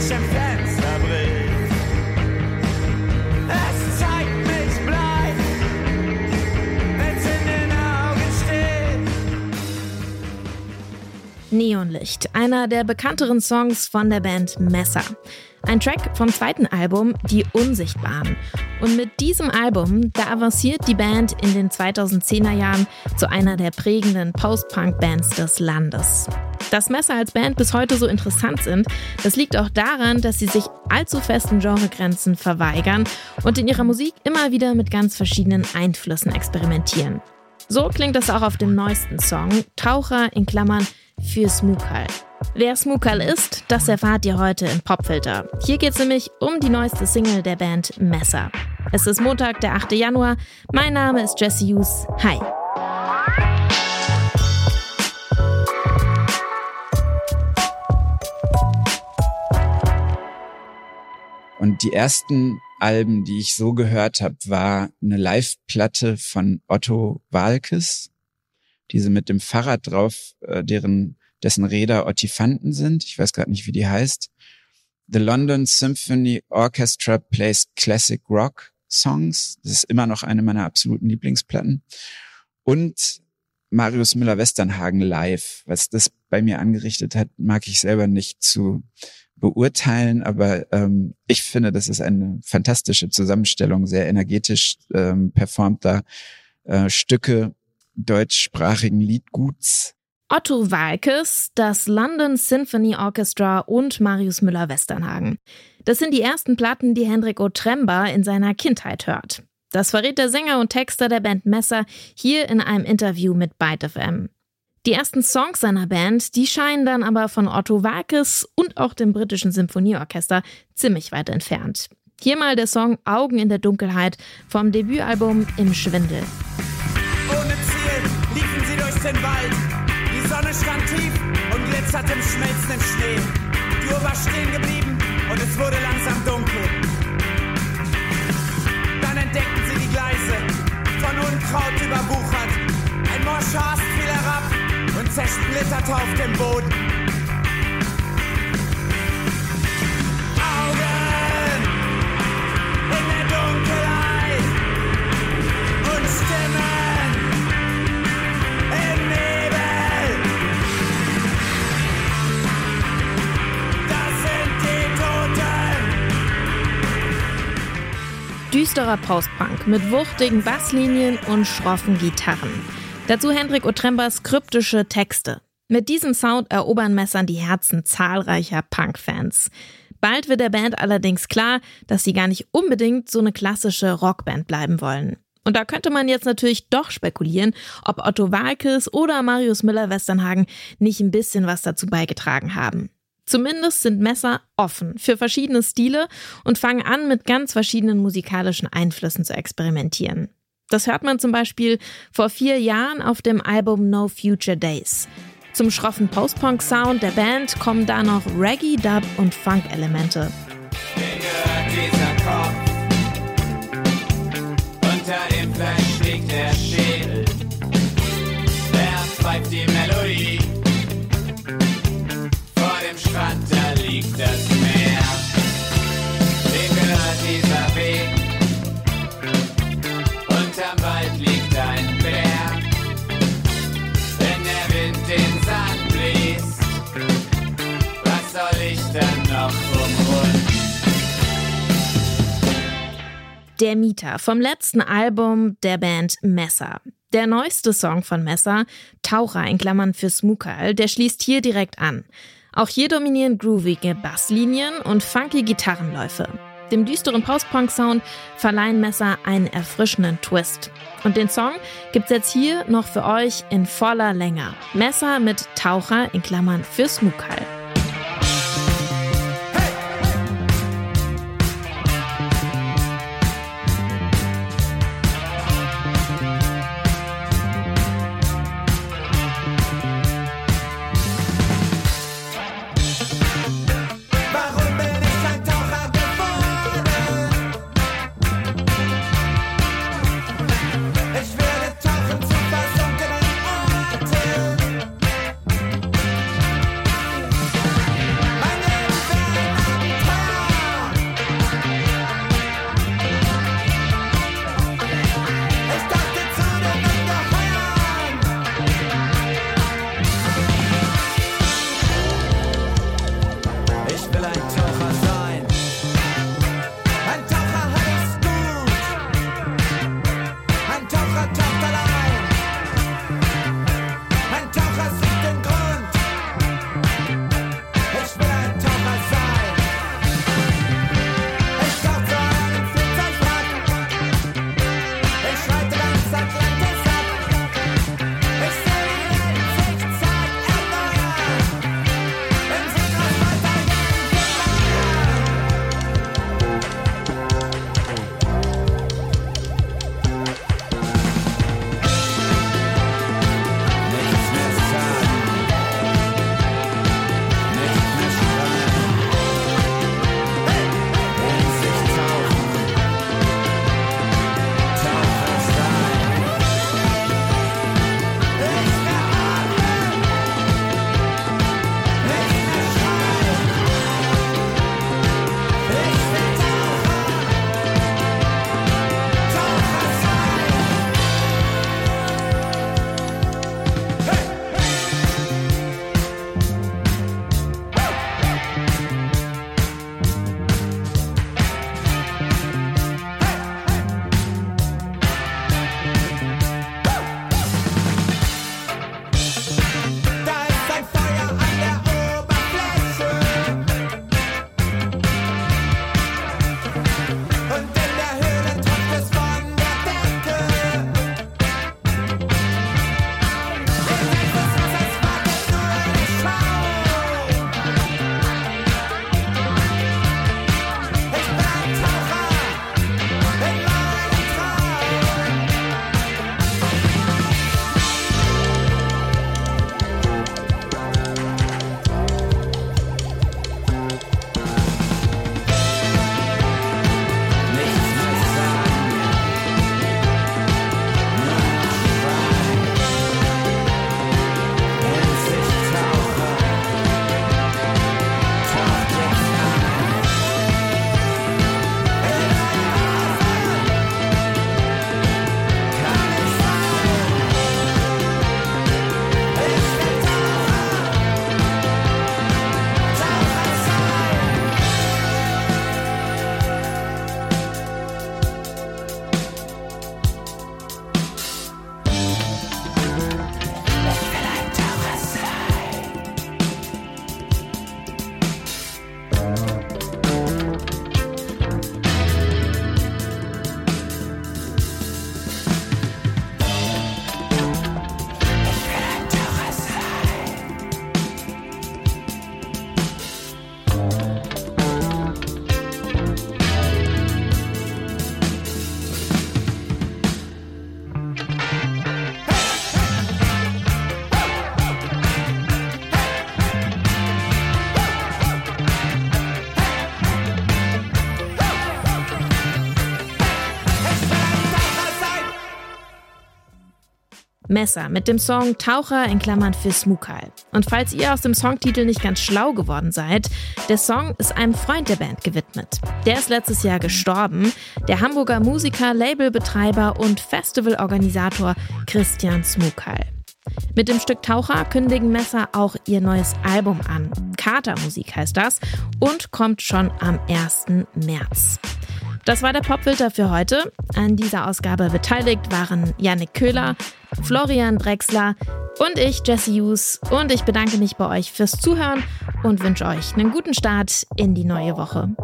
sich im Fenster bricht. Es zeigt mich bleich, wenn's in den Augen steht. Neonlicht, einer der bekannteren Songs von der Band Messer. Ein Track vom zweiten Album Die Unsichtbaren. Und mit diesem Album, da avanciert die Band in den 2010er Jahren zu einer der prägenden Post-Punk-Bands des Landes. Dass Messer als Band bis heute so interessant sind, das liegt auch daran, dass sie sich allzu festen Genregrenzen verweigern und in ihrer Musik immer wieder mit ganz verschiedenen Einflüssen experimentieren. So klingt das auch auf dem neuesten Song, Taucher in Klammern für Smukal. Wer Smukal ist, das erfahrt ihr heute im Popfilter. Hier geht es nämlich um die neueste Single der Band Messer. Es ist Montag, der 8. Januar. Mein Name ist Jesse Hughes. Hi. Die ersten Alben, die ich so gehört habe, war eine Live-Platte von Otto Walkes, diese mit dem Fahrrad drauf, äh, deren dessen Räder Ottifanten sind. Ich weiß gerade nicht, wie die heißt. The London Symphony Orchestra plays Classic Rock Songs. Das ist immer noch eine meiner absoluten Lieblingsplatten. Und Marius Müller-Westernhagen live. Was das bei mir angerichtet hat, mag ich selber nicht zu beurteilen, aber ähm, ich finde, das ist eine fantastische Zusammenstellung, sehr energetisch ähm, performter äh, Stücke deutschsprachigen Liedguts. Otto Walkes, das London Symphony Orchestra und Marius Müller-Westernhagen. Das sind die ersten Platten, die Hendrik Otremba in seiner Kindheit hört. Das verrät der Sänger und Texter der Band Messer hier in einem Interview mit Byte FM. Die ersten Songs seiner Band, die scheinen dann aber von Otto Walkes und auch dem britischen Symphonieorchester ziemlich weit entfernt. Hier mal der Song Augen in der Dunkelheit vom Debütalbum Im Schwindel. Ohne Ziel liefen sie durch den Wald. Die Sonne stand tief und glitzerte im schmelzenden Schnee. Die Uhr war stehen geblieben und es wurde langsam dunkel. Entdeckten sie die Gleise, von Unkraut überwuchert. Ein morscher Ast fiel herab und zersplitterte auf dem Boden. Düsterer Postpunk mit wuchtigen Basslinien und schroffen Gitarren. Dazu Hendrik Otrembas kryptische Texte. Mit diesem Sound erobern Messern die Herzen zahlreicher Punk-Fans. Bald wird der Band allerdings klar, dass sie gar nicht unbedingt so eine klassische Rockband bleiben wollen. Und da könnte man jetzt natürlich doch spekulieren, ob Otto Walkes oder Marius Müller-Westernhagen nicht ein bisschen was dazu beigetragen haben. Zumindest sind Messer offen für verschiedene Stile und fangen an, mit ganz verschiedenen musikalischen Einflüssen zu experimentieren. Das hört man zum Beispiel vor vier Jahren auf dem Album No Future Days. Zum schroffen Post-Punk-Sound der Band kommen da noch Reggae, Dub und Funk-Elemente. Dann noch umrunden? Der Mieter vom letzten Album der Band Messer. Der neueste Song von Messer, Taucher in Klammern für Smukal, der schließt hier direkt an. Auch hier dominieren groovige Basslinien und funky Gitarrenläufe. Dem düsteren Post-Punk-Sound verleihen Messer einen erfrischenden Twist. Und den Song gibt's jetzt hier noch für euch in voller Länge. Messer mit Taucher in Klammern für Smukal. Messer mit dem Song Taucher in Klammern für Smukal. Und falls ihr aus dem Songtitel nicht ganz schlau geworden seid, der Song ist einem Freund der Band gewidmet. Der ist letztes Jahr gestorben, der Hamburger Musiker, Labelbetreiber und Festivalorganisator Christian Smukal. Mit dem Stück Taucher kündigen Messer auch ihr neues Album an. Katermusik heißt das und kommt schon am 1. März. Das war der Popfilter für heute. An dieser Ausgabe beteiligt waren Yannick Köhler, Florian Drexler und ich, Jesse Hughes. Und ich bedanke mich bei euch fürs Zuhören und wünsche euch einen guten Start in die neue Woche.